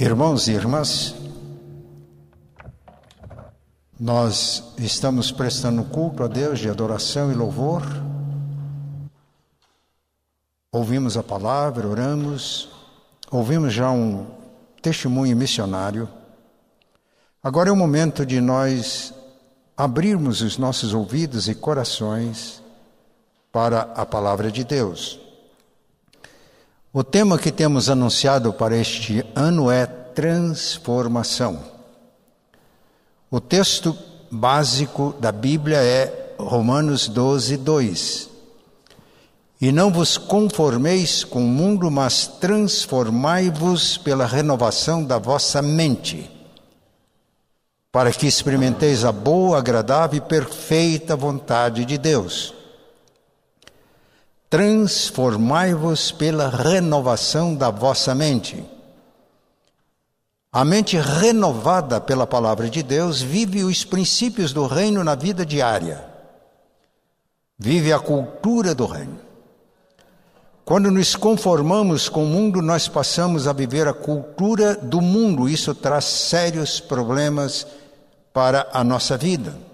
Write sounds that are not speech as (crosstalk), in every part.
Irmãos e irmãs, nós estamos prestando culto a Deus de adoração e louvor. Ouvimos a palavra, oramos, ouvimos já um testemunho missionário. Agora é o momento de nós abrirmos os nossos ouvidos e corações para a palavra de Deus. O tema que temos anunciado para este ano é transformação. O texto básico da Bíblia é Romanos 12, 2. E não vos conformeis com o mundo, mas transformai-vos pela renovação da vossa mente, para que experimenteis a boa, agradável e perfeita vontade de Deus transformai-vos pela renovação da vossa mente. A mente renovada pela palavra de Deus vive os princípios do reino na vida diária, vive a cultura do reino. Quando nos conformamos com o mundo, nós passamos a viver a cultura do mundo. Isso traz sérios problemas para a nossa vida.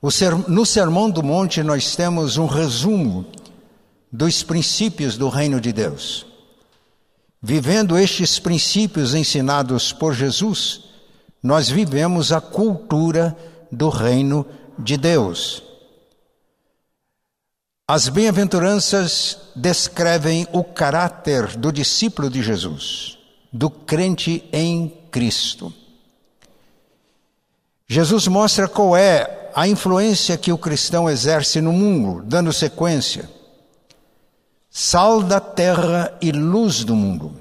No Sermão do Monte, nós temos um resumo dos princípios do reino de Deus. Vivendo estes princípios ensinados por Jesus, nós vivemos a cultura do reino de Deus. As bem-aventuranças descrevem o caráter do discípulo de Jesus, do crente em Cristo. Jesus mostra qual é a influência que o cristão exerce no mundo, dando sequência. Sal da terra e luz do mundo.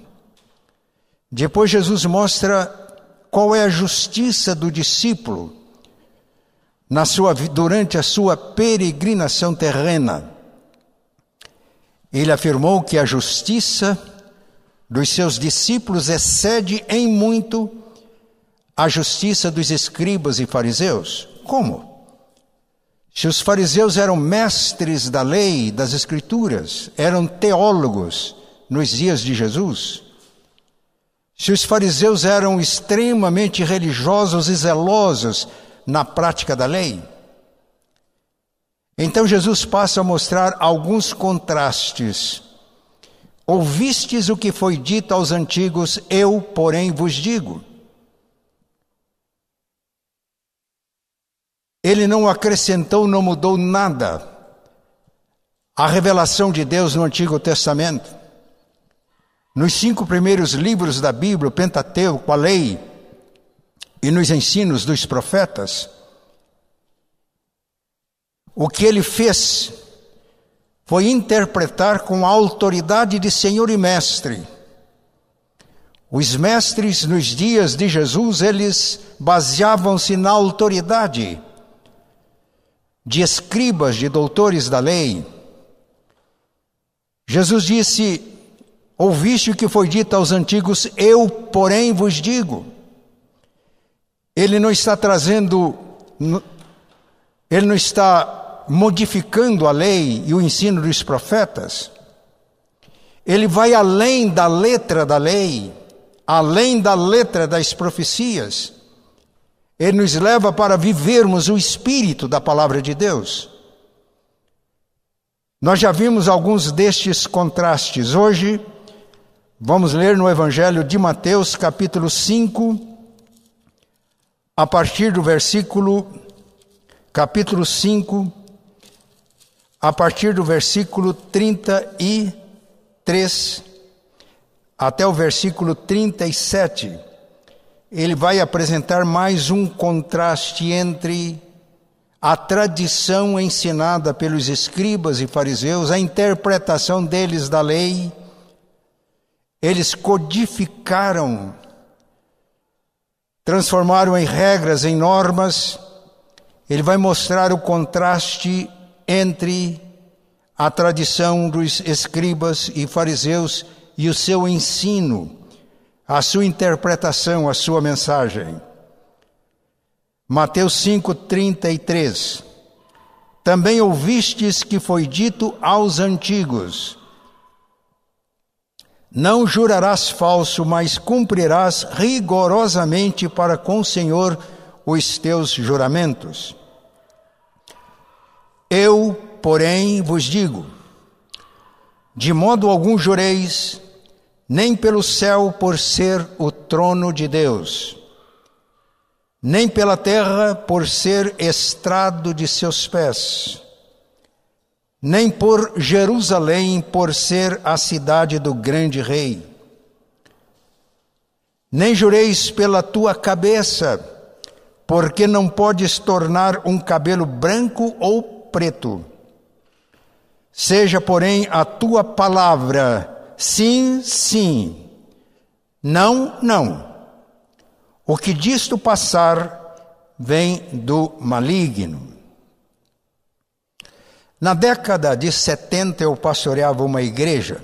Depois Jesus mostra qual é a justiça do discípulo na sua, durante a sua peregrinação terrena. Ele afirmou que a justiça dos seus discípulos excede em muito a justiça dos escribas e fariseus. Como? Se os fariseus eram mestres da lei, das escrituras, eram teólogos nos dias de Jesus, se os fariseus eram extremamente religiosos e zelosos na prática da lei, então Jesus passa a mostrar alguns contrastes. Ouvistes o que foi dito aos antigos, eu, porém, vos digo. Ele não acrescentou, não mudou nada. A revelação de Deus no Antigo Testamento. Nos cinco primeiros livros da Bíblia, o Pentateuco, a lei, e nos ensinos dos profetas, o que ele fez foi interpretar com a autoridade de Senhor e Mestre. Os mestres nos dias de Jesus, eles baseavam-se na autoridade de escribas, de doutores da lei. Jesus disse: Ouviste o que foi dito aos antigos, eu, porém, vos digo. Ele não está trazendo, ele não está modificando a lei e o ensino dos profetas. Ele vai além da letra da lei, além da letra das profecias. Ele nos leva para vivermos o espírito da palavra de Deus. Nós já vimos alguns destes contrastes. Hoje, vamos ler no Evangelho de Mateus, capítulo 5, a partir do versículo, capítulo 5, a partir do versículo 33 até o versículo 37 ele vai apresentar mais um contraste entre a tradição ensinada pelos escribas e fariseus, a interpretação deles da lei. Eles codificaram, transformaram em regras, em normas. Ele vai mostrar o contraste entre a tradição dos escribas e fariseus e o seu ensino a sua interpretação, a sua mensagem. Mateus 5:33 Também ouvistes que foi dito aos antigos: Não jurarás falso, mas cumprirás rigorosamente para com o Senhor os teus juramentos. Eu, porém, vos digo: de modo algum jureis, nem pelo céu por ser o trono de Deus, nem pela terra por ser estrado de seus pés nem por Jerusalém, por ser a cidade do grande rei. Nem jureis pela tua cabeça, porque não podes tornar um cabelo branco ou preto. Seja, porém, a tua palavra sim, sim, não, não. O que disto passar vem do maligno. Na década de 70 eu pastoreava uma igreja.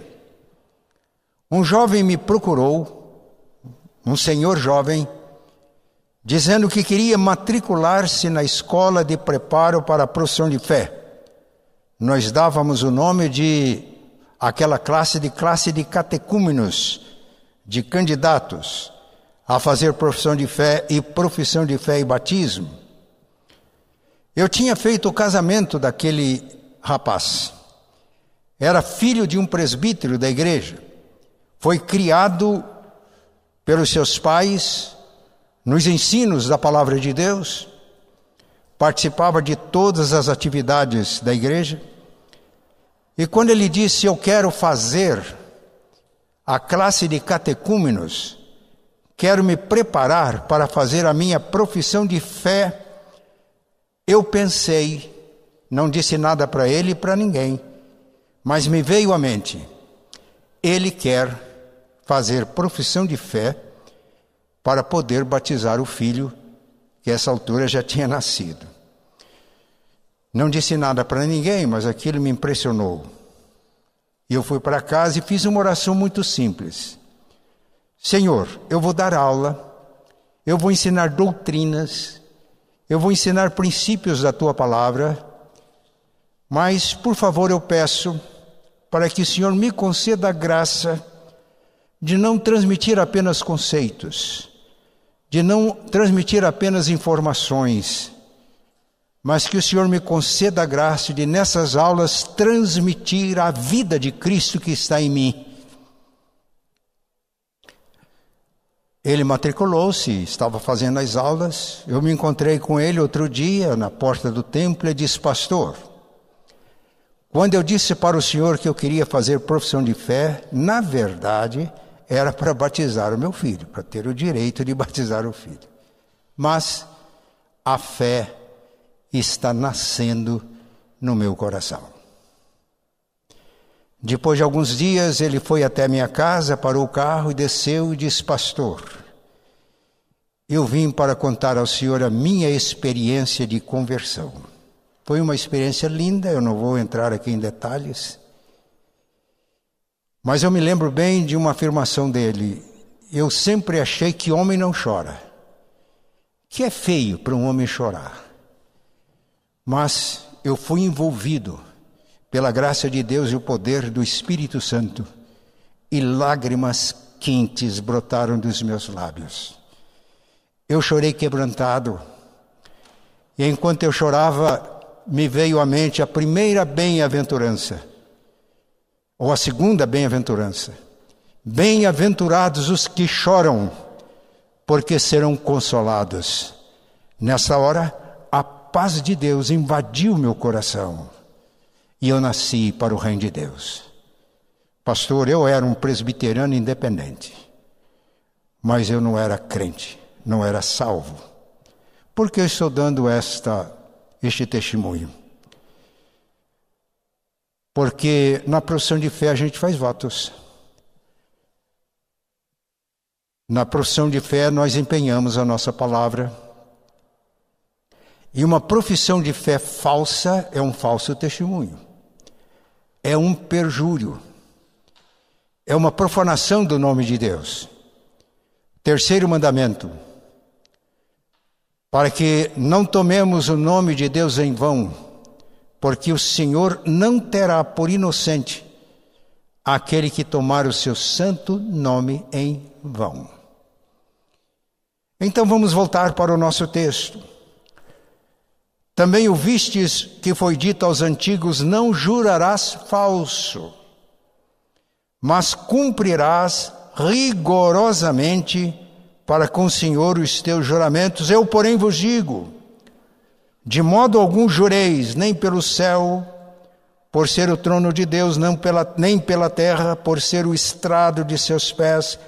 Um jovem me procurou, um senhor jovem, dizendo que queria matricular-se na escola de preparo para a profissão de fé. Nós dávamos o nome de aquela classe de classe de catecúmenos, de candidatos a fazer profissão de fé e profissão de fé e batismo. Eu tinha feito o casamento daquele rapaz. Era filho de um presbítero da igreja. Foi criado pelos seus pais nos ensinos da palavra de Deus. Participava de todas as atividades da igreja. E quando ele disse: Eu quero fazer a classe de catecúmenos, quero me preparar para fazer a minha profissão de fé, eu pensei não disse nada para ele e para ninguém, mas me veio à mente: ele quer fazer profissão de fé para poder batizar o filho que essa altura já tinha nascido. Não disse nada para ninguém, mas aquilo me impressionou. E eu fui para casa e fiz uma oração muito simples. Senhor, eu vou dar aula, eu vou ensinar doutrinas, eu vou ensinar princípios da tua palavra, mas, por favor, eu peço para que o Senhor me conceda a graça de não transmitir apenas conceitos, de não transmitir apenas informações, mas que o Senhor me conceda a graça de, nessas aulas, transmitir a vida de Cristo que está em mim. Ele matriculou-se, estava fazendo as aulas. Eu me encontrei com ele outro dia na porta do templo e disse: Pastor, quando eu disse para o Senhor que eu queria fazer profissão de fé, na verdade era para batizar o meu filho, para ter o direito de (laughs) batizar o filho. Mas a fé está nascendo no meu coração. Depois de alguns dias, ele foi até minha casa, parou o carro e desceu e disse: Pastor, eu vim para contar ao Senhor a minha experiência de conversão. Foi uma experiência linda, eu não vou entrar aqui em detalhes. Mas eu me lembro bem de uma afirmação dele. Eu sempre achei que homem não chora. Que é feio para um homem chorar. Mas eu fui envolvido pela graça de Deus e o poder do Espírito Santo, e lágrimas quentes brotaram dos meus lábios. Eu chorei quebrantado, e enquanto eu chorava, me veio à mente a primeira bem-aventurança, ou a segunda bem-aventurança. Bem-aventurados os que choram, porque serão consolados. Nessa hora, paz de Deus invadiu meu coração e eu nasci para o reino de Deus. Pastor, eu era um presbiteriano independente, mas eu não era crente, não era salvo. Por que eu estou dando esta este testemunho. Porque na profissão de fé a gente faz votos. Na profissão de fé nós empenhamos a nossa palavra. E uma profissão de fé falsa é um falso testemunho. É um perjúrio. É uma profanação do nome de Deus. Terceiro mandamento para que não tomemos o nome de Deus em vão, porque o Senhor não terá por inocente aquele que tomar o seu santo nome em vão. Então vamos voltar para o nosso texto. Também ouvistes que foi dito aos antigos: Não jurarás falso, mas cumprirás rigorosamente para com o Senhor os teus juramentos. Eu, porém, vos digo: de modo algum jureis, nem pelo céu, por ser o trono de Deus, não pela, nem pela terra, por ser o estrado de seus pés,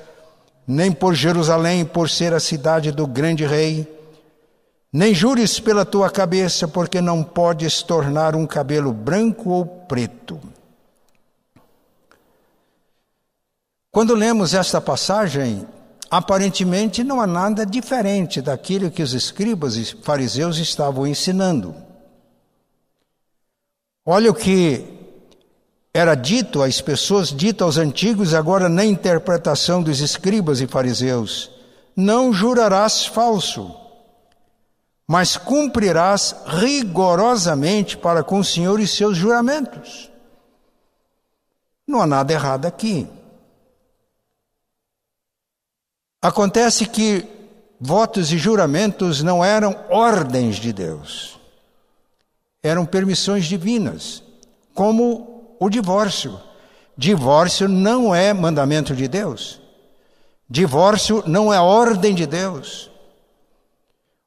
nem por Jerusalém, por ser a cidade do grande rei. Nem jures pela tua cabeça, porque não podes tornar um cabelo branco ou preto. Quando lemos esta passagem, aparentemente não há nada diferente daquilo que os escribas e fariseus estavam ensinando. Olha o que era dito às pessoas, dito aos antigos, agora na interpretação dos escribas e fariseus: Não jurarás falso, mas cumprirás rigorosamente para com o Senhor e seus juramentos. Não há nada errado aqui. Acontece que votos e juramentos não eram ordens de Deus, eram permissões divinas, como o divórcio. Divórcio não é mandamento de Deus, divórcio não é ordem de Deus.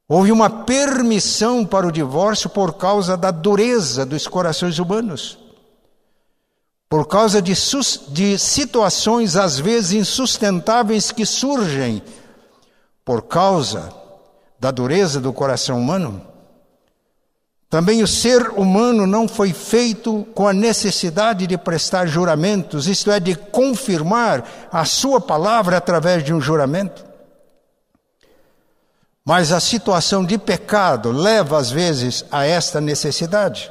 Houve uma permissão para o divórcio por causa da dureza dos corações humanos por causa de, de situações às vezes insustentáveis que surgem por causa da dureza do coração humano. Também o ser humano não foi feito com a necessidade de prestar juramentos, isto é, de confirmar a sua palavra através de um juramento. Mas a situação de pecado leva às vezes a esta necessidade.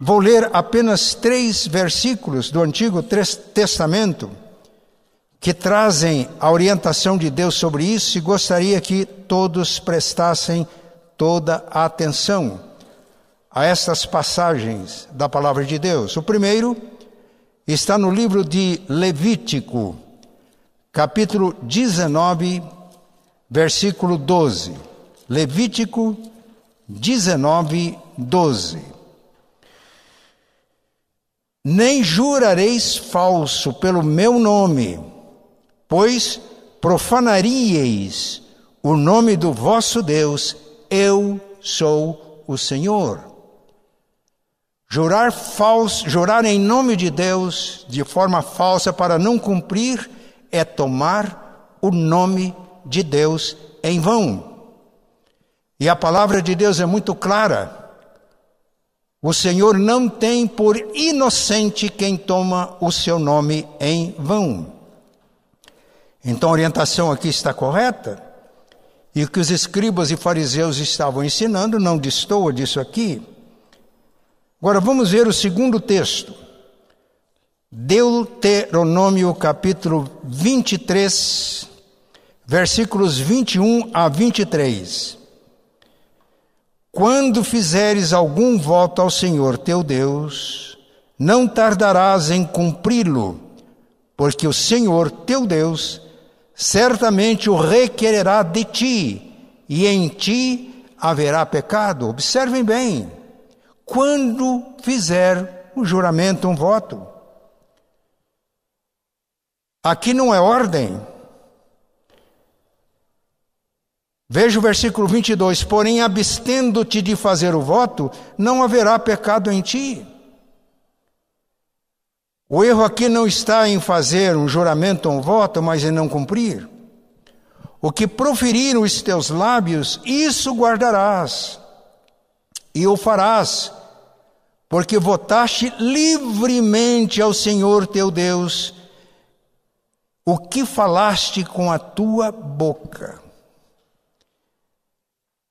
Vou ler apenas três versículos do Antigo Testamento que trazem a orientação de Deus sobre isso e gostaria que todos prestassem toda a atenção a estas passagens da palavra de Deus. O primeiro está no livro de Levítico, capítulo 19, versículo 12. Levítico 19, 12 nem jurareis falso pelo meu nome, pois profanaríeis o nome do vosso Deus, eu sou o Senhor. Jurar falso, jurar em nome de Deus de forma falsa para não cumprir é tomar o nome de Deus em vão. E a palavra de Deus é muito clara. O Senhor não tem por inocente quem toma o seu nome em vão. Então a orientação aqui está correta. E o que os escribas e fariseus estavam ensinando não destoa disso aqui. Agora vamos ver o segundo texto. Deuteronômio capítulo 23, versículos 21 a 23. Quando fizeres algum voto ao Senhor teu Deus, não tardarás em cumpri-lo, porque o Senhor teu Deus certamente o requererá de ti, e em ti haverá pecado. Observem bem, quando fizer um juramento, um voto. Aqui não é ordem, Veja o versículo 22: Porém, abstendo-te de fazer o voto, não haverá pecado em ti. O erro aqui não está em fazer um juramento ou um voto, mas em não cumprir. O que proferiram os teus lábios, isso guardarás, e o farás, porque votaste livremente ao Senhor teu Deus, o que falaste com a tua boca.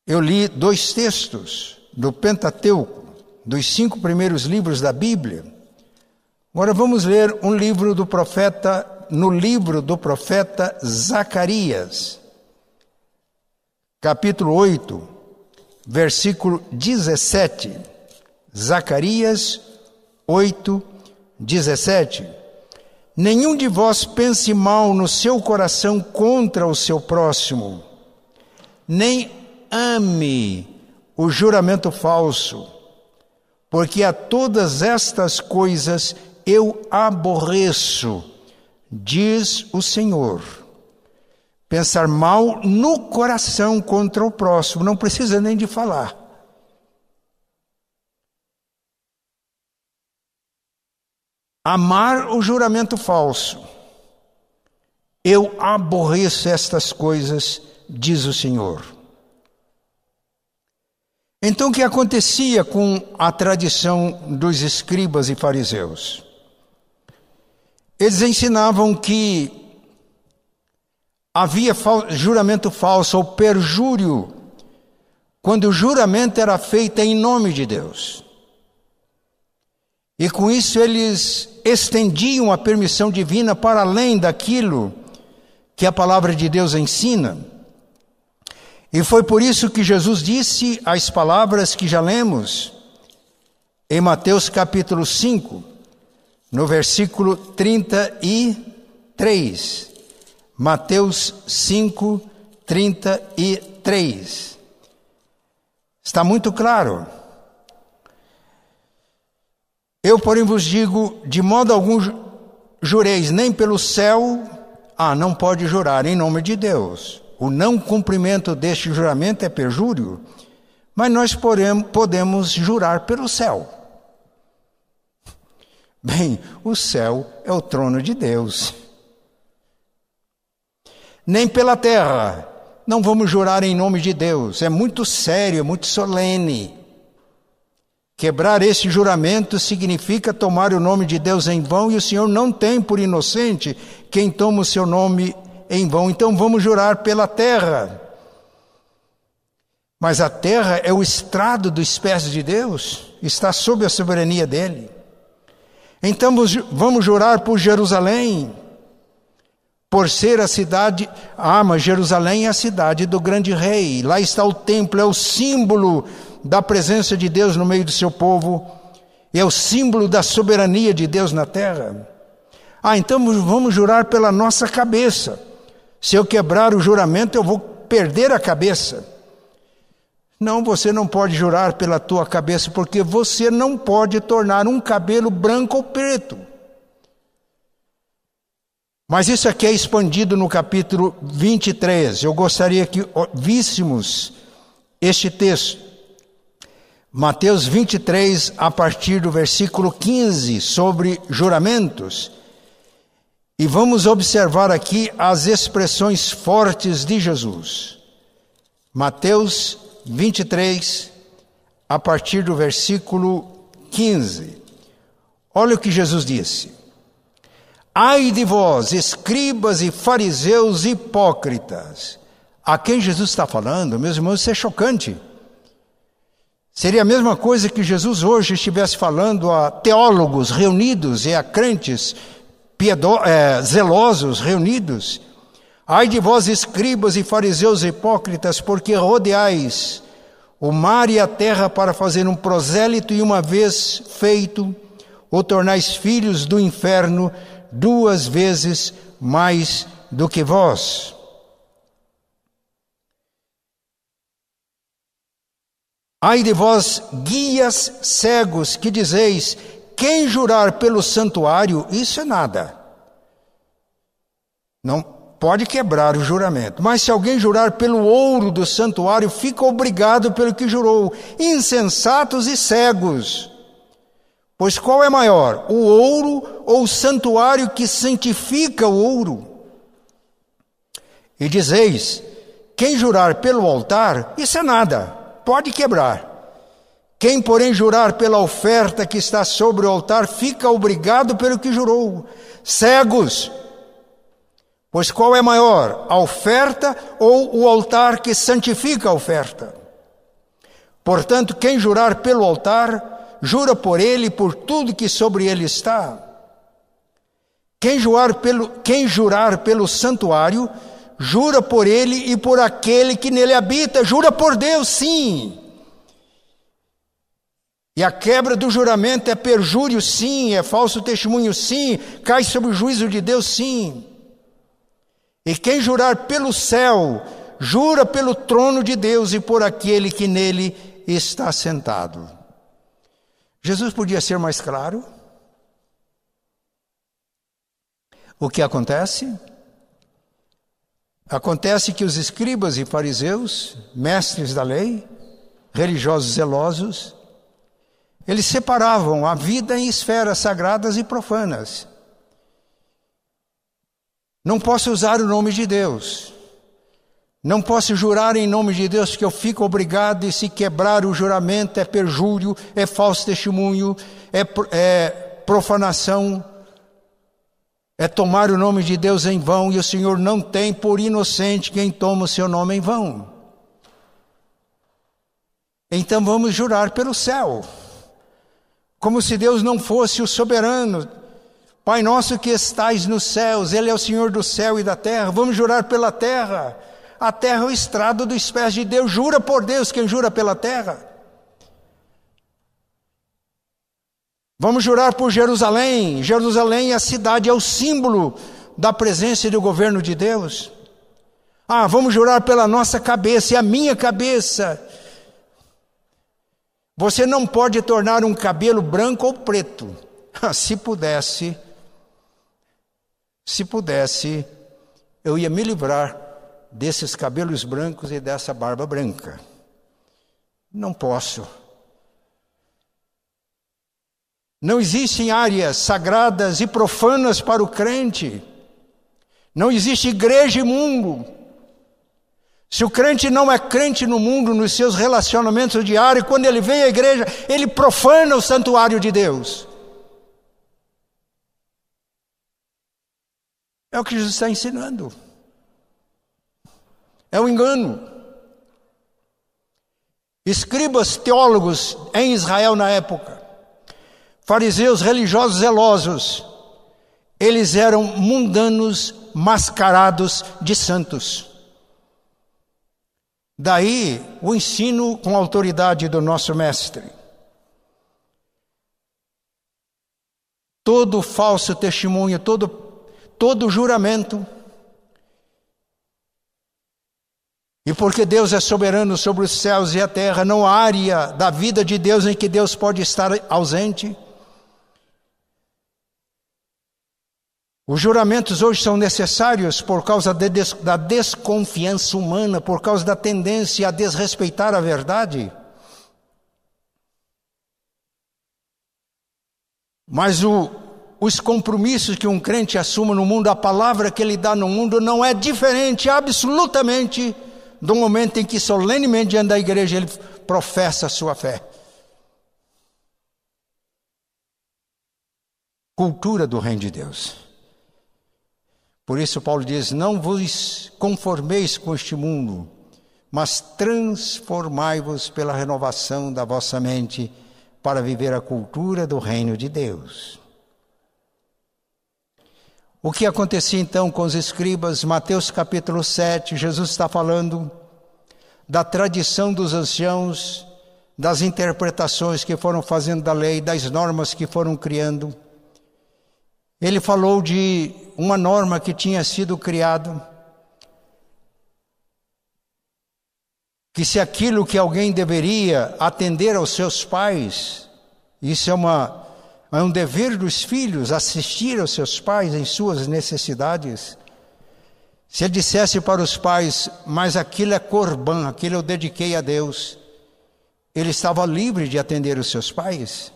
Eu li dois textos do Pentateuco, dos cinco primeiros livros da Bíblia. Agora vamos ler um livro do profeta, no livro do profeta Zacarias, capítulo 8, versículo 17. Zacarias 8, 17: Nenhum de vós pense mal no seu coração contra o seu próximo, nem ame o juramento falso, porque a todas estas coisas eu aborreço, diz o Senhor. Pensar mal no coração contra o próximo, não precisa nem de falar. Amar o juramento falso. Eu aborreço estas coisas, diz o Senhor. Então, o que acontecia com a tradição dos escribas e fariseus? Eles ensinavam que havia juramento falso ou perjúrio quando o juramento era feito em nome de Deus. E com isso eles estendiam a permissão divina para além daquilo que a palavra de Deus ensina. E foi por isso que Jesus disse as palavras que já lemos em Mateus capítulo 5, no versículo 33. Mateus 5, 33. Está muito claro. Eu, porém, vos digo: de modo algum jureis, nem pelo céu, ah, não pode jurar em nome de Deus o não cumprimento deste juramento é perjúrio, mas nós podemos jurar pelo céu. Bem, o céu é o trono de Deus. Nem pela terra, não vamos jurar em nome de Deus, é muito sério, é muito solene. Quebrar esse juramento significa tomar o nome de Deus em vão e o Senhor não tem por inocente quem toma o seu nome em vão. Então vamos jurar pela terra. Mas a terra é o estrado dos pés de Deus, está sob a soberania dele. Então vamos jurar por Jerusalém, por ser a cidade, ah, mas Jerusalém é a cidade do grande rei, lá está o templo, é o símbolo da presença de Deus no meio do seu povo, é o símbolo da soberania de Deus na terra. Ah, então vamos jurar pela nossa cabeça. Se eu quebrar o juramento, eu vou perder a cabeça. Não, você não pode jurar pela tua cabeça, porque você não pode tornar um cabelo branco ou preto. Mas isso aqui é expandido no capítulo 23. Eu gostaria que víssemos este texto. Mateus 23, a partir do versículo 15, sobre juramentos. E vamos observar aqui as expressões fortes de Jesus. Mateus 23, a partir do versículo 15. Olha o que Jesus disse: Ai de vós, escribas e fariseus hipócritas. A quem Jesus está falando, meus irmãos, isso é chocante. Seria a mesma coisa que Jesus hoje estivesse falando a teólogos reunidos e a crentes piedo, é, zelosos reunidos. Ai de vós, escribas e fariseus hipócritas, porque rodeais o mar e a terra para fazer um prosélito, e uma vez feito, o tornais filhos do inferno duas vezes mais do que vós. Ai de vós, guias cegos, que dizeis: quem jurar pelo santuário, isso é nada. Não pode quebrar o juramento. Mas se alguém jurar pelo ouro do santuário, fica obrigado pelo que jurou. Insensatos e cegos. Pois qual é maior, o ouro ou o santuário que santifica o ouro? E dizeis: quem jurar pelo altar, isso é nada, pode quebrar. Quem, porém, jurar pela oferta que está sobre o altar, fica obrigado pelo que jurou. Cegos! Pois qual é maior, a oferta ou o altar que santifica a oferta? Portanto, quem jurar pelo altar, jura por ele e por tudo que sobre ele está. Quem jurar pelo, quem jurar pelo santuário, jura por ele e por aquele que nele habita, jura por Deus, sim E a quebra do juramento é perjúrio, sim, é falso testemunho, sim, cai sob o juízo de Deus, sim. E quem jurar pelo céu, jura pelo trono de Deus e por aquele que nele está sentado. Jesus podia ser mais claro? O que acontece? Acontece que os escribas e fariseus, mestres da lei, religiosos zelosos, eles separavam a vida em esferas sagradas e profanas. Não posso usar o nome de Deus. Não posso jurar em nome de Deus que eu fico obrigado e se quebrar o juramento é perjúrio, é falso testemunho, é, é profanação é tomar o nome de Deus em vão e o Senhor não tem por inocente quem toma o seu nome em vão. Então vamos jurar pelo céu, como se Deus não fosse o soberano. Pai nosso que estais nos céus, Ele é o Senhor do céu e da terra. Vamos jurar pela terra. A terra é o estrado dos pés de Deus. Jura por Deus quem jura pela terra. Vamos jurar por Jerusalém. Jerusalém, a cidade, é o símbolo da presença e do governo de Deus. Ah, vamos jurar pela nossa cabeça, e a minha cabeça. Você não pode tornar um cabelo branco ou preto. Se pudesse, se pudesse, eu ia me livrar desses cabelos brancos e dessa barba branca. Não posso. Não existem áreas sagradas e profanas para o crente. Não existe igreja e mundo. Se o crente não é crente no mundo, nos seus relacionamentos diários, quando ele vem à igreja, ele profana o santuário de Deus. É o que Jesus está ensinando. É um engano. Escribas teólogos em Israel na época fariseus religiosos zelosos, eles eram mundanos mascarados de santos. Daí o ensino com a autoridade do nosso mestre. Todo falso testemunho, todo, todo juramento. E porque Deus é soberano sobre os céus e a terra, não há área da vida de Deus em que Deus pode estar ausente. Os juramentos hoje são necessários por causa de des, da desconfiança humana, por causa da tendência a desrespeitar a verdade. Mas o, os compromissos que um crente assume no mundo, a palavra que ele dá no mundo, não é diferente absolutamente do momento em que solenemente diante da igreja ele professa a sua fé. Cultura do Reino de Deus. Por isso, Paulo diz: Não vos conformeis com este mundo, mas transformai-vos pela renovação da vossa mente, para viver a cultura do reino de Deus. O que acontecia então com os escribas? Mateus capítulo 7, Jesus está falando da tradição dos anciãos, das interpretações que foram fazendo da lei, das normas que foram criando. Ele falou de uma norma que tinha sido criada, que se aquilo que alguém deveria atender aos seus pais, isso é, uma, é um dever dos filhos, assistir aos seus pais em suas necessidades. Se ele dissesse para os pais, mas aquilo é corban, aquilo eu dediquei a Deus, ele estava livre de atender os seus pais.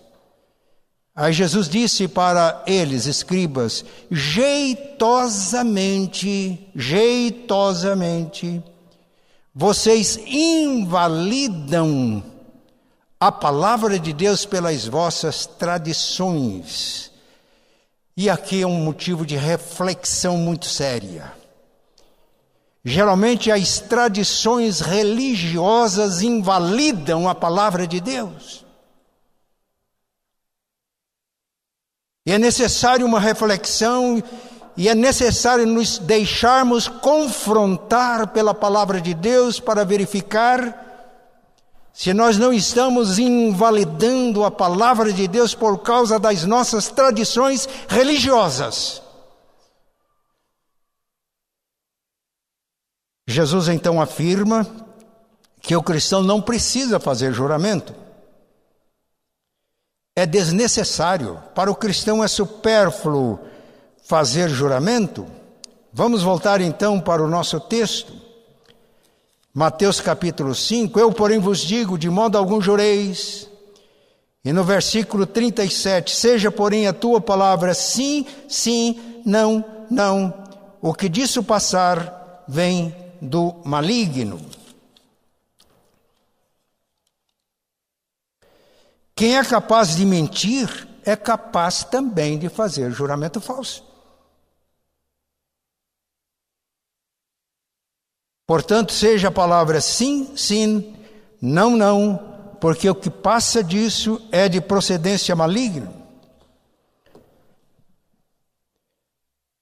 Aí Jesus disse para eles, escribas, jeitosamente, jeitosamente, vocês invalidam a palavra de Deus pelas vossas tradições. E aqui é um motivo de reflexão muito séria. Geralmente as tradições religiosas invalidam a palavra de Deus. E é necessário uma reflexão e é necessário nos deixarmos confrontar pela palavra de Deus para verificar se nós não estamos invalidando a palavra de Deus por causa das nossas tradições religiosas. Jesus então afirma que o cristão não precisa fazer juramento. É desnecessário. Para o cristão é supérfluo fazer juramento. Vamos voltar então para o nosso texto. Mateus capítulo 5. Eu, porém, vos digo: de modo algum jureis. E no versículo 37, seja, porém, a tua palavra sim, sim, não, não. O que disso passar vem do maligno. Quem é capaz de mentir é capaz também de fazer juramento falso. Portanto, seja a palavra sim, sim, não, não, porque o que passa disso é de procedência maligna.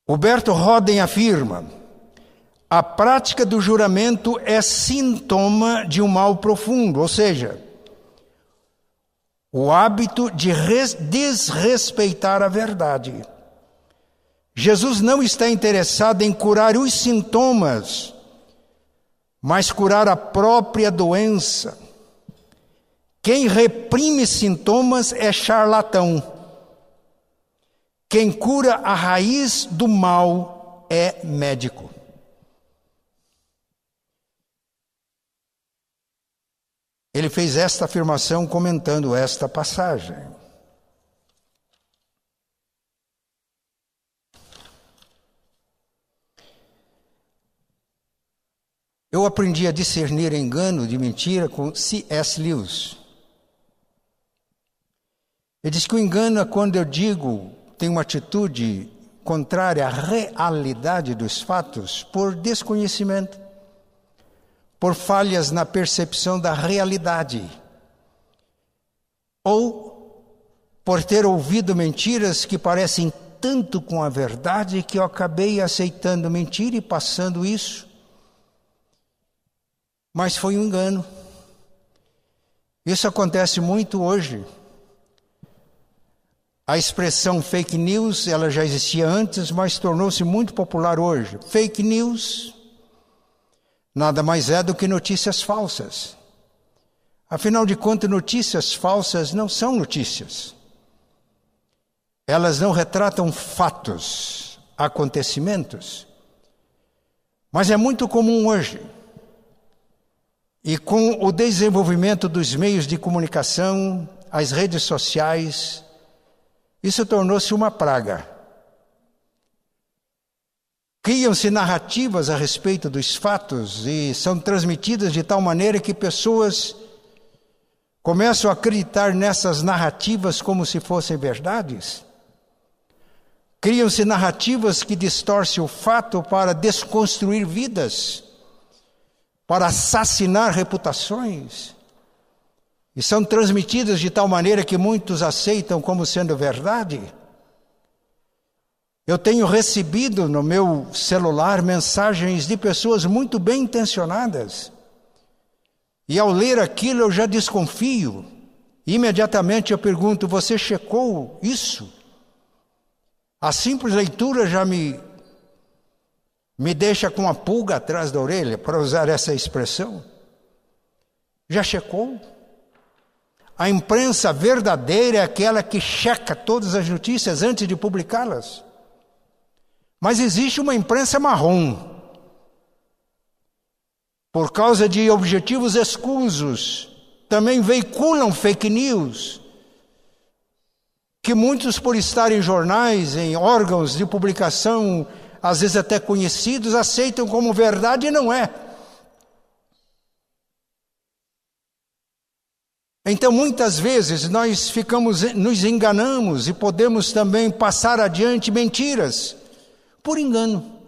Huberto Roden afirma: a prática do juramento é sintoma de um mal profundo, ou seja, o hábito de desrespeitar a verdade. Jesus não está interessado em curar os sintomas, mas curar a própria doença. Quem reprime sintomas é charlatão. Quem cura a raiz do mal é médico. Ele fez esta afirmação comentando esta passagem. Eu aprendi a discernir engano de mentira com C.S. Lewis. Ele diz que o engano é quando eu digo, tenho uma atitude contrária à realidade dos fatos por desconhecimento por falhas na percepção da realidade, ou por ter ouvido mentiras que parecem tanto com a verdade que eu acabei aceitando mentira e passando isso. Mas foi um engano. Isso acontece muito hoje. A expressão fake news, ela já existia antes, mas tornou-se muito popular hoje. Fake news nada mais é do que notícias falsas. Afinal de contas, notícias falsas não são notícias. Elas não retratam fatos, acontecimentos. Mas é muito comum hoje. E com o desenvolvimento dos meios de comunicação, as redes sociais, isso tornou-se uma praga. Criam-se narrativas a respeito dos fatos e são transmitidas de tal maneira que pessoas começam a acreditar nessas narrativas como se fossem verdades. Criam-se narrativas que distorcem o fato para desconstruir vidas, para assassinar reputações. E são transmitidas de tal maneira que muitos aceitam como sendo verdade. Eu tenho recebido no meu celular mensagens de pessoas muito bem intencionadas. E ao ler aquilo eu já desconfio. Imediatamente eu pergunto: você checou isso? A simples leitura já me me deixa com a pulga atrás da orelha, para usar essa expressão. Já checou? A imprensa verdadeira é aquela que checa todas as notícias antes de publicá-las. Mas existe uma imprensa marrom. Por causa de objetivos escusos, também veiculam fake news. Que muitos, por estar em jornais, em órgãos de publicação, às vezes até conhecidos, aceitam como verdade e não é. Então, muitas vezes nós ficamos, nos enganamos e podemos também passar adiante mentiras por engano.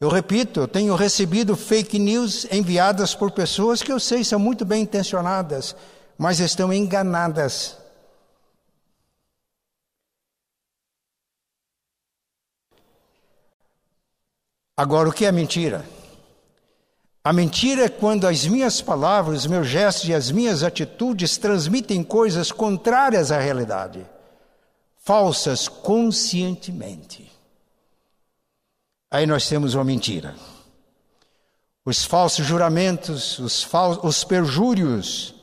Eu repito, eu tenho recebido fake news enviadas por pessoas que eu sei são muito bem intencionadas, mas estão enganadas. Agora, o que é mentira? A mentira é quando as minhas palavras, os meus gestos e as minhas atitudes transmitem coisas contrárias à realidade, falsas conscientemente. Aí nós temos uma mentira. Os falsos juramentos, os, fal os perjúrios,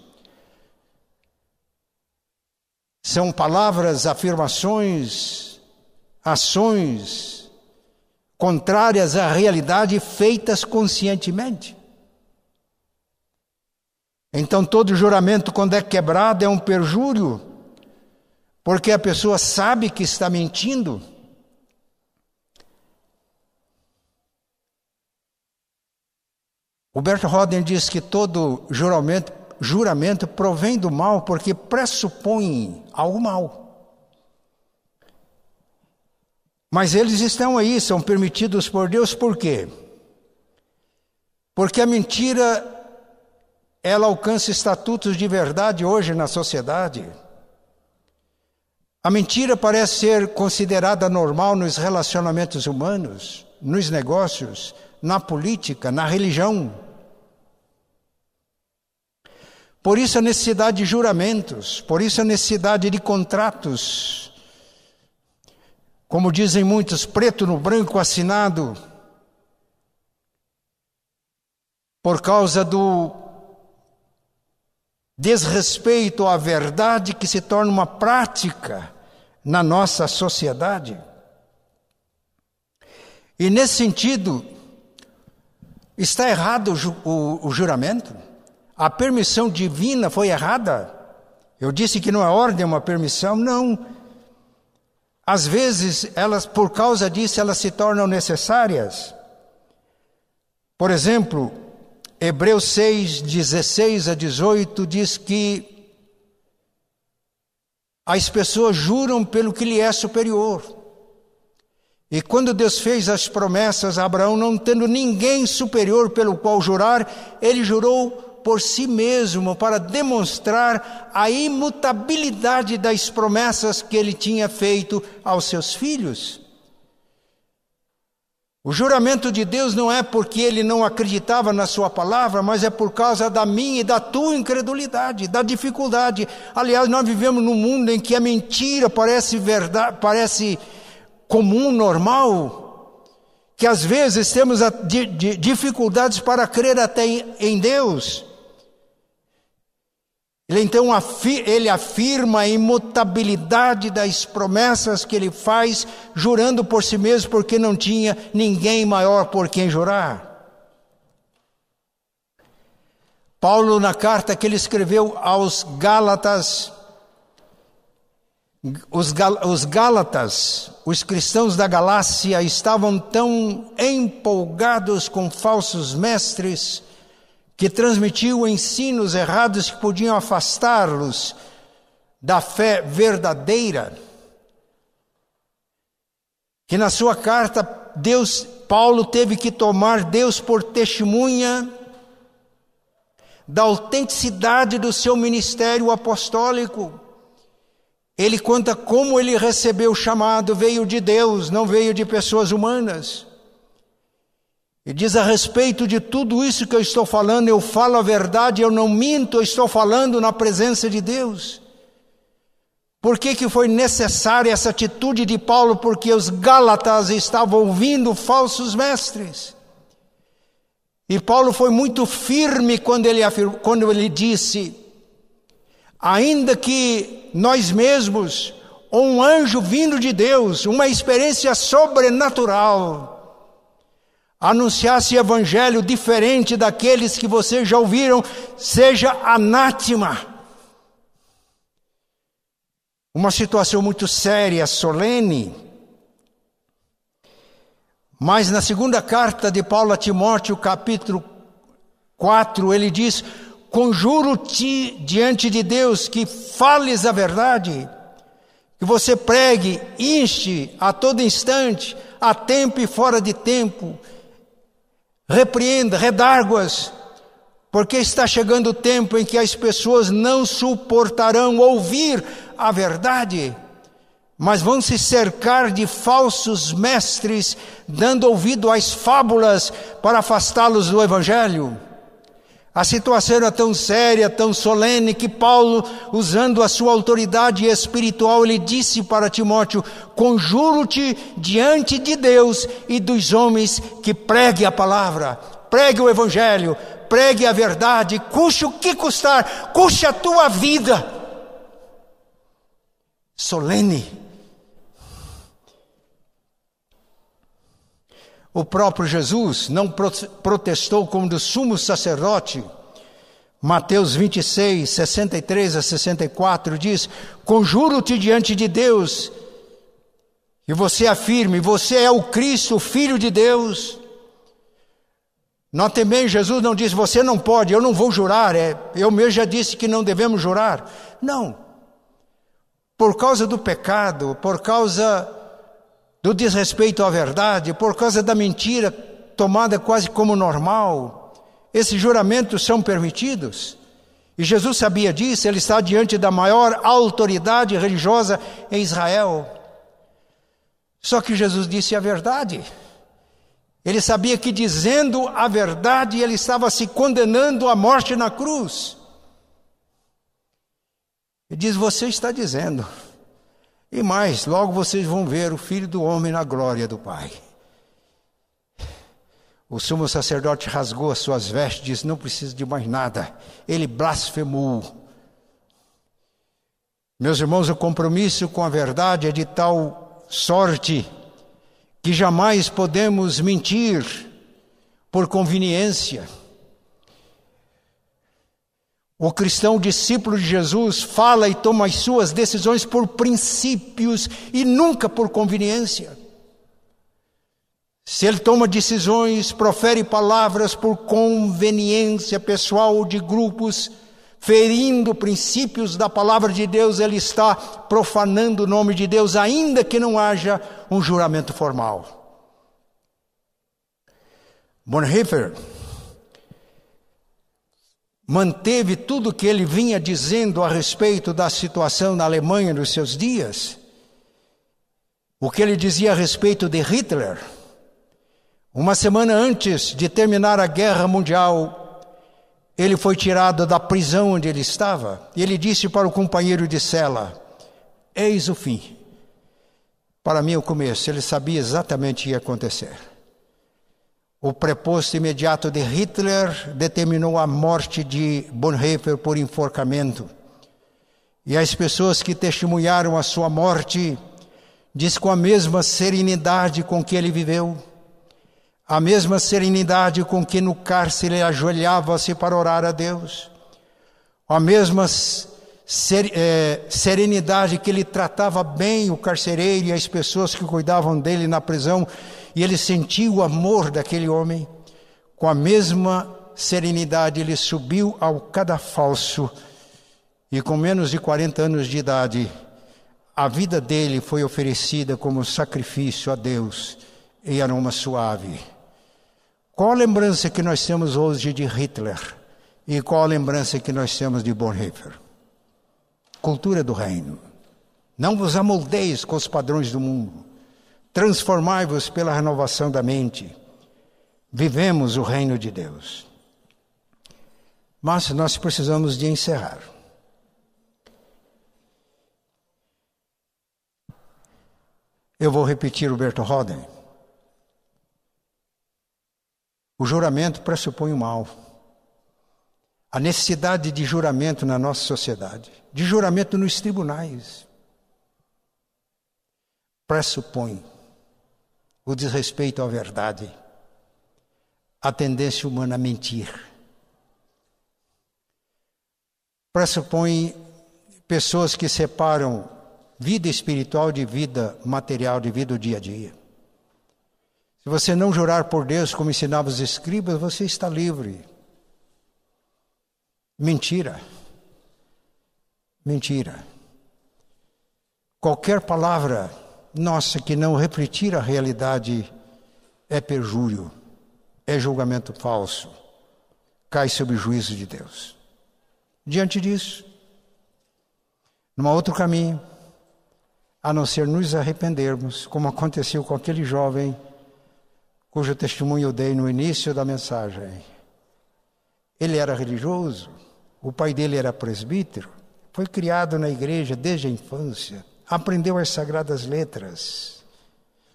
são palavras, afirmações, ações contrárias à realidade feitas conscientemente. Então, todo juramento, quando é quebrado, é um perjúrio, porque a pessoa sabe que está mentindo. O Roden diz que todo juramento, juramento provém do mal porque pressupõe algo mal. Mas eles estão aí, são permitidos por Deus por quê? Porque a mentira ela alcança estatutos de verdade hoje na sociedade. A mentira parece ser considerada normal nos relacionamentos humanos, nos negócios, na política, na religião. Por isso a necessidade de juramentos, por isso a necessidade de contratos. Como dizem muitos, preto no branco assinado, por causa do desrespeito à verdade que se torna uma prática na nossa sociedade. E nesse sentido, está errado o, juramento? A permissão divina foi errada? Eu disse que não é ordem, é uma permissão? Não. Às vezes, elas, por causa disso, elas se tornam necessárias. Por exemplo, Hebreus 6, 16 a 18 diz que as pessoas juram pelo que lhe é superior. E quando Deus fez as promessas a Abraão, não tendo ninguém superior pelo qual jurar, ele jurou por si mesmo para demonstrar a imutabilidade das promessas que ele tinha feito aos seus filhos. O juramento de Deus não é porque ele não acreditava na sua palavra, mas é por causa da minha e da tua incredulidade, da dificuldade. Aliás, nós vivemos num mundo em que a mentira parece verdade, parece comum, normal, que às vezes temos dificuldades para crer até em Deus. Ele então ele afirma a imutabilidade das promessas que ele faz, jurando por si mesmo, porque não tinha ninguém maior por quem jurar. Paulo, na carta que ele escreveu aos Gálatas, os, os Gálatas, os cristãos da Galácia, estavam tão empolgados com falsos mestres, que transmitiu ensinos errados que podiam afastá-los da fé verdadeira. Que na sua carta Deus Paulo teve que tomar Deus por testemunha da autenticidade do seu ministério apostólico. Ele conta como ele recebeu o chamado, veio de Deus, não veio de pessoas humanas. E diz a respeito de tudo isso que eu estou falando, eu falo a verdade, eu não minto, eu estou falando na presença de Deus. Por que, que foi necessária essa atitude de Paulo? Porque os Gálatas estavam ouvindo falsos mestres. E Paulo foi muito firme quando ele, quando ele disse: ainda que nós mesmos, ou um anjo vindo de Deus, uma experiência sobrenatural, anunciasse evangelho diferente daqueles que vocês já ouviram, seja anátema. Uma situação muito séria, solene. Mas na segunda carta de Paulo a Timóteo, capítulo 4, ele diz: Conjuro-te diante de Deus que fales a verdade, que você pregue, inste a todo instante, a tempo e fora de tempo, repreenda, redarguas, porque está chegando o tempo em que as pessoas não suportarão ouvir a verdade, mas vão se cercar de falsos mestres, dando ouvido às fábulas para afastá-los do Evangelho. A situação era tão séria, tão solene, que Paulo, usando a sua autoridade espiritual, ele disse para Timóteo: Conjuro-te diante de Deus e dos homens que pregue a palavra, pregue o Evangelho, pregue a verdade, custe o que custar, custe a tua vida. Solene. O próprio Jesus não protestou como do sumo sacerdote. Mateus 26, 63 a 64 diz: Conjuro-te diante de Deus, e você afirme: Você é o Cristo, o Filho de Deus. Notem bem, Jesus não disse: Você não pode, eu não vou jurar. É, eu mesmo já disse que não devemos jurar. Não. Por causa do pecado, por causa do desrespeito à verdade, por causa da mentira tomada quase como normal, esses juramentos são permitidos. E Jesus sabia disso, ele está diante da maior autoridade religiosa em Israel. Só que Jesus disse a verdade. Ele sabia que dizendo a verdade, ele estava se condenando à morte na cruz. Ele diz: Você está dizendo. E mais, logo vocês vão ver o Filho do Homem na glória do Pai. O sumo sacerdote rasgou as suas vestes e disse: Não preciso de mais nada. Ele blasfemou. Meus irmãos, o compromisso com a verdade é de tal sorte que jamais podemos mentir por conveniência. O cristão discípulo de Jesus fala e toma as suas decisões por princípios e nunca por conveniência. Se ele toma decisões, profere palavras por conveniência pessoal de grupos, ferindo princípios da palavra de Deus, ele está profanando o nome de Deus, ainda que não haja um juramento formal. Bonhoeffer manteve tudo o que ele vinha dizendo a respeito da situação na Alemanha nos seus dias, o que ele dizia a respeito de Hitler. Uma semana antes de terminar a guerra mundial, ele foi tirado da prisão onde ele estava e ele disse para o companheiro de cela: Eis o fim. Para mim, o começo, ele sabia exatamente o que ia acontecer. O preposto imediato de Hitler determinou a morte de Bonhoeffer por enforcamento. E as pessoas que testemunharam a sua morte diz com a mesma serenidade com que ele viveu, a mesma serenidade com que no cárcere ajoelhava-se para orar a Deus, a mesma ser, é, serenidade que ele tratava bem o carcereiro e as pessoas que cuidavam dele na prisão e ele sentiu o amor daquele homem. Com a mesma serenidade, ele subiu ao cadafalso e, com menos de 40 anos de idade, a vida dele foi oferecida como sacrifício a Deus em aroma suave. Qual a lembrança que nós temos hoje de Hitler? E qual a lembrança que nós temos de Bonhoeffer? Cultura do reino. Não vos amoldeis com os padrões do mundo transformai-vos pela renovação da mente. Vivemos o reino de Deus. Mas nós precisamos de encerrar. Eu vou repetir o Berto Roden. O juramento pressupõe o mal. A necessidade de juramento na nossa sociedade, de juramento nos tribunais, pressupõe o desrespeito à verdade, a tendência humana a mentir. Pressupõe pessoas que separam vida espiritual de vida material, de vida do dia a dia. Se você não jurar por Deus, como ensinavam os escribas, você está livre. Mentira. Mentira. Qualquer palavra nossa, que não refletir a realidade é perjúrio, é julgamento falso, cai sob juízo de Deus. Diante disso, num outro caminho, a não ser nos arrependermos, como aconteceu com aquele jovem cujo testemunho eu dei no início da mensagem. Ele era religioso, o pai dele era presbítero, foi criado na igreja desde a infância, aprendeu as sagradas letras,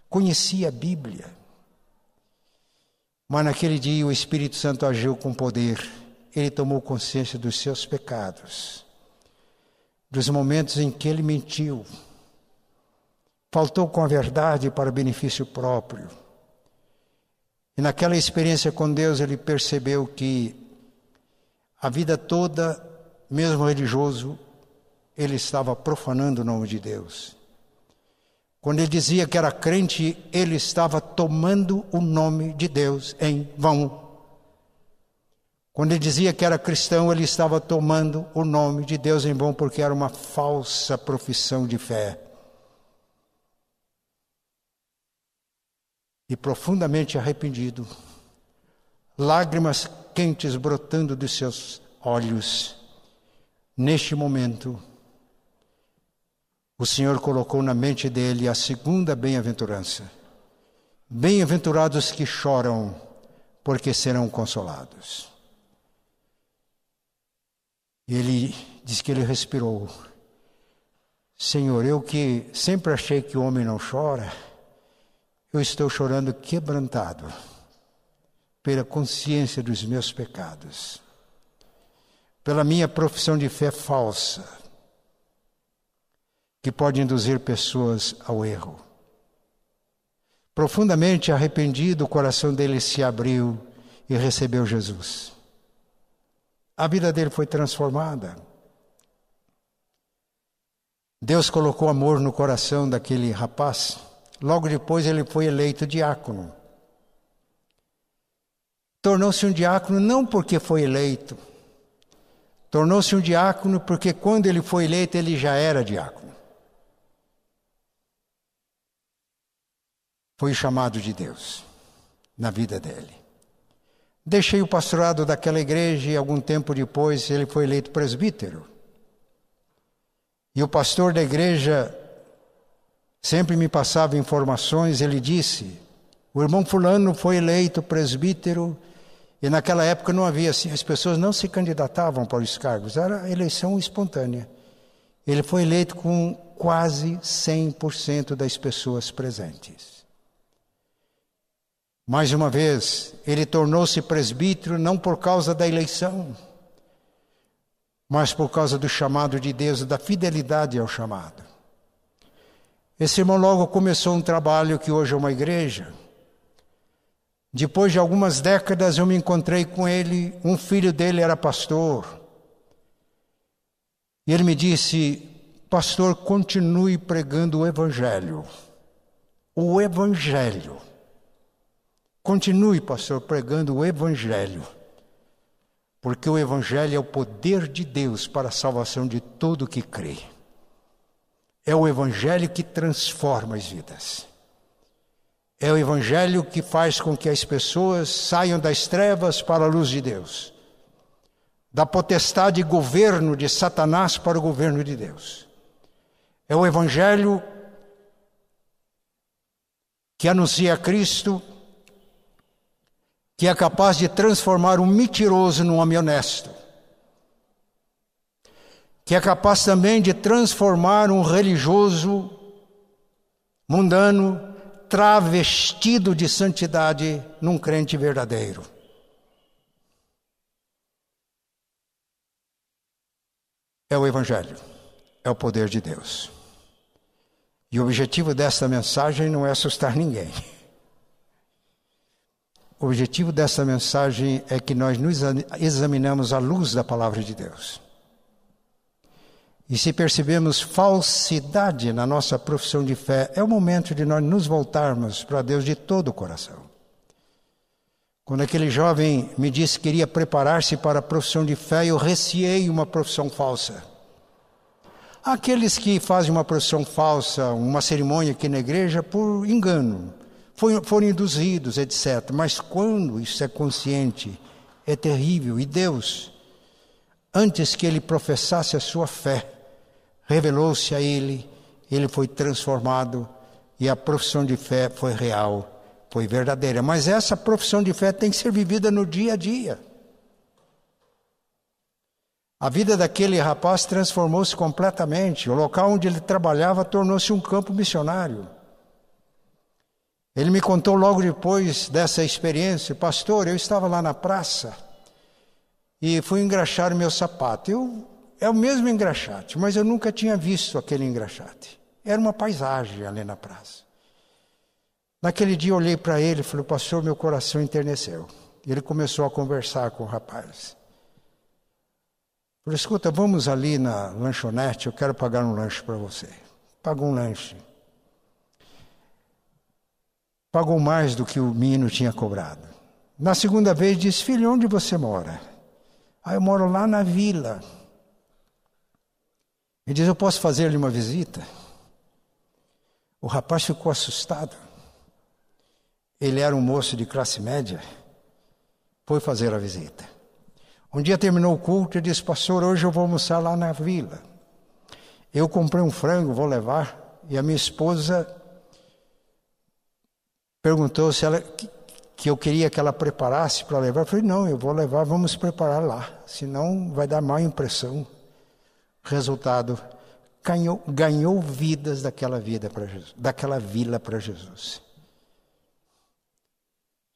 conhecia a Bíblia. Mas naquele dia o Espírito Santo agiu com poder, ele tomou consciência dos seus pecados, dos momentos em que ele mentiu, faltou com a verdade para benefício próprio. E naquela experiência com Deus ele percebeu que a vida toda, mesmo religioso, ele estava profanando o nome de Deus. Quando ele dizia que era crente, ele estava tomando o nome de Deus em vão. Quando ele dizia que era cristão, ele estava tomando o nome de Deus em vão, porque era uma falsa profissão de fé. E profundamente arrependido, lágrimas quentes brotando dos seus olhos. Neste momento, o Senhor colocou na mente dele a segunda bem-aventurança. Bem-aventurados que choram, porque serão consolados. Ele diz que ele respirou. Senhor, eu que sempre achei que o homem não chora, eu estou chorando quebrantado pela consciência dos meus pecados, pela minha profissão de fé falsa, que pode induzir pessoas ao erro. Profundamente arrependido, o coração dele se abriu e recebeu Jesus. A vida dele foi transformada. Deus colocou amor no coração daquele rapaz. Logo depois ele foi eleito diácono. Tornou-se um diácono não porque foi eleito, tornou-se um diácono porque quando ele foi eleito ele já era diácono. Foi chamado de Deus na vida dele. Deixei o pastorado daquela igreja e algum tempo depois ele foi eleito presbítero. E o pastor da igreja sempre me passava informações, ele disse: o irmão Fulano foi eleito presbítero e naquela época não havia assim, as pessoas não se candidatavam para os cargos, era eleição espontânea. Ele foi eleito com quase 100% das pessoas presentes. Mais uma vez, ele tornou-se presbítero não por causa da eleição, mas por causa do chamado de Deus da fidelidade ao chamado. Esse irmão logo começou um trabalho que hoje é uma igreja. Depois de algumas décadas eu me encontrei com ele, um filho dele era pastor. E ele me disse: Pastor, continue pregando o Evangelho. O Evangelho. Continue, pastor, pregando o Evangelho. Porque o Evangelho é o poder de Deus para a salvação de todo que crê. É o Evangelho que transforma as vidas. É o Evangelho que faz com que as pessoas saiam das trevas para a luz de Deus, da potestade e governo de Satanás para o governo de Deus. É o Evangelho que anuncia Cristo, que é capaz de transformar um mentiroso num homem honesto, que é capaz também de transformar um religioso mundano travestido de santidade num crente verdadeiro. É o Evangelho, é o poder de Deus. E o objetivo desta mensagem não é assustar ninguém. O objetivo dessa mensagem é que nós nos examinamos à luz da palavra de Deus. E se percebemos falsidade na nossa profissão de fé, é o momento de nós nos voltarmos para Deus de todo o coração. Quando aquele jovem me disse que queria preparar-se para a profissão de fé, eu receei uma profissão falsa. Aqueles que fazem uma profissão falsa, uma cerimônia aqui na igreja, por engano, foram induzidos, etc. Mas quando isso é consciente, é terrível. E Deus, antes que ele professasse a sua fé, revelou-se a ele ele foi transformado e a profissão de fé foi real, foi verdadeira. Mas essa profissão de fé tem que ser vivida no dia a dia. A vida daquele rapaz transformou-se completamente. O local onde ele trabalhava tornou-se um campo missionário. Ele me contou logo depois dessa experiência, pastor, eu estava lá na praça e fui engraxar o meu sapato. Eu, é o mesmo engraxate, mas eu nunca tinha visto aquele engraxate. Era uma paisagem ali na praça. Naquele dia eu olhei para ele e falei, pastor, meu coração enterneceu. Ele começou a conversar com o rapaz. Falei, escuta, vamos ali na lanchonete, eu quero pagar um lanche para você. Pagou um lanche pagou mais do que o menino tinha cobrado. Na segunda vez disse: Filho, onde você mora? Ah, eu moro lá na vila. Ele diz: Eu posso fazer-lhe uma visita? O rapaz ficou assustado. Ele era um moço de classe média. Foi fazer a visita. Um dia terminou o culto e disse: Pastor, hoje eu vou almoçar lá na vila. Eu comprei um frango, vou levar. E a minha esposa perguntou se ela que eu queria que ela preparasse para levar. Eu falei, não, eu vou levar, vamos preparar lá, senão vai dar má impressão. Resultado, ganhou, ganhou vidas daquela vida para Jesus, daquela vila para Jesus.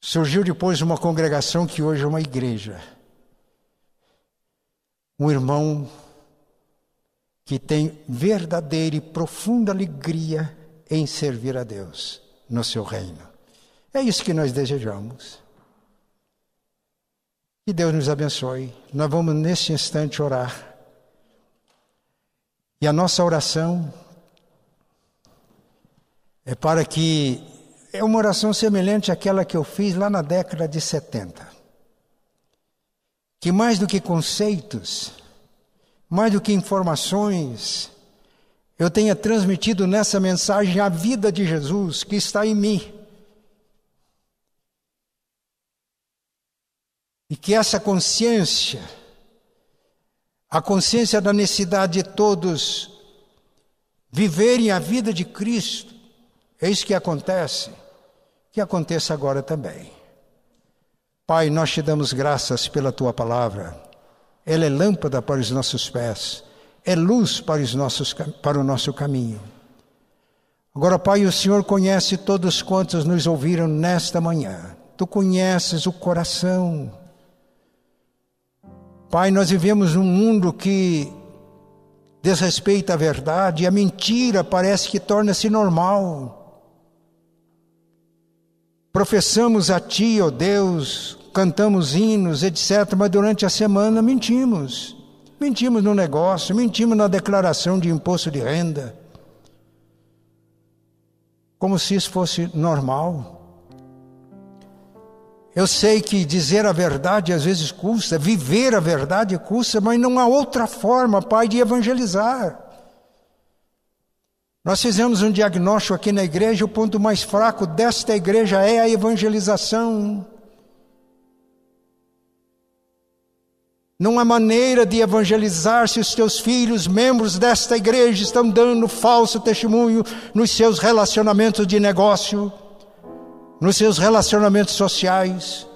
Surgiu depois uma congregação que hoje é uma igreja. Um irmão que tem verdadeira e profunda alegria em servir a Deus no seu reino. É isso que nós desejamos. Que Deus nos abençoe. Nós vamos neste instante orar. E a nossa oração é para que é uma oração semelhante àquela que eu fiz lá na década de 70. Que mais do que conceitos, mais do que informações, eu tenha transmitido nessa mensagem a vida de Jesus que está em mim E que essa consciência, a consciência da necessidade de todos viverem a vida de Cristo, é isso que acontece, que aconteça agora também. Pai, nós te damos graças pela tua palavra. Ela é lâmpada para os nossos pés, é luz para, os nossos, para o nosso caminho. Agora, Pai, o Senhor conhece todos quantos nos ouviram nesta manhã. Tu conheces o coração, Pai, nós vivemos num mundo que desrespeita a verdade a mentira parece que torna-se normal. Professamos a Ti, ó oh Deus, cantamos hinos, etc., mas durante a semana mentimos. Mentimos no negócio, mentimos na declaração de imposto de renda. Como se isso fosse normal. Eu sei que dizer a verdade às vezes custa, viver a verdade custa, mas não há outra forma, Pai, de evangelizar. Nós fizemos um diagnóstico aqui na igreja, o ponto mais fraco desta igreja é a evangelização. Não há maneira de evangelizar se os teus filhos, membros desta igreja, estão dando falso testemunho nos seus relacionamentos de negócio nos seus relacionamentos sociais,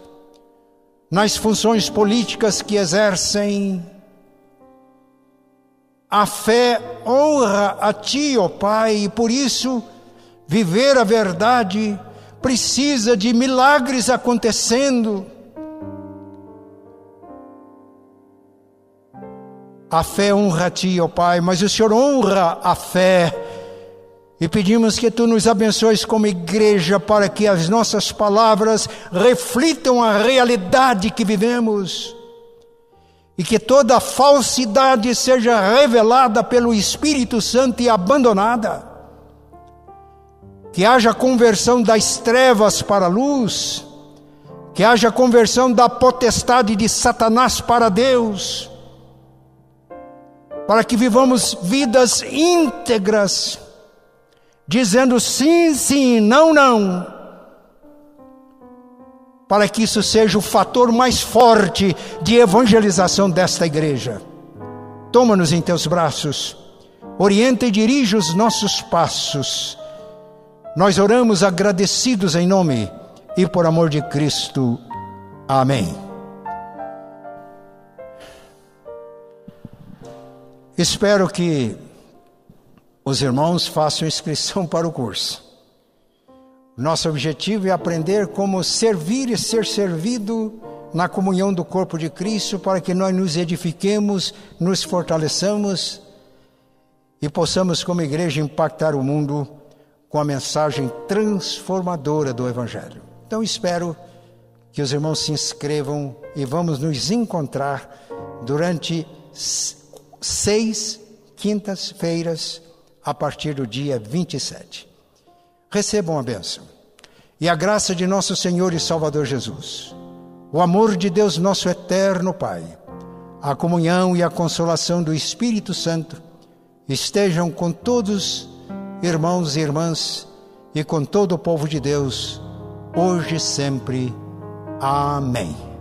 nas funções políticas que exercem. A fé honra a Ti, ó oh Pai, e por isso viver a verdade precisa de milagres acontecendo. A fé honra a Ti, ó oh Pai, mas o Senhor honra a fé e pedimos que tu nos abençoes como igreja para que as nossas palavras reflitam a realidade que vivemos. E que toda falsidade seja revelada pelo Espírito Santo e abandonada. Que haja conversão das trevas para a luz, que haja conversão da potestade de Satanás para Deus, para que vivamos vidas íntegras dizendo sim, sim, não, não, para que isso seja o fator mais forte de evangelização desta igreja. Toma-nos em teus braços, orienta e dirige os nossos passos. Nós oramos agradecidos em nome e por amor de Cristo. Amém. Espero que os irmãos façam inscrição (laughs) para o curso. Nosso objetivo é aprender como servir e ser servido na comunhão do corpo de Cristo, para que nós nos edifiquemos, nos fortaleçamos e possamos, como igreja, impactar o mundo com a mensagem transformadora do Evangelho. Então, espero que os irmãos se inscrevam e vamos nos encontrar durante seis quintas-feiras a partir do dia 27. Recebam a bênção e a graça de nosso Senhor e Salvador Jesus o amor de Deus, nosso eterno Pai, a comunhão e a consolação do Espírito Santo estejam com todos, irmãos e irmãs, e com todo o povo de Deus, hoje e sempre. Amém.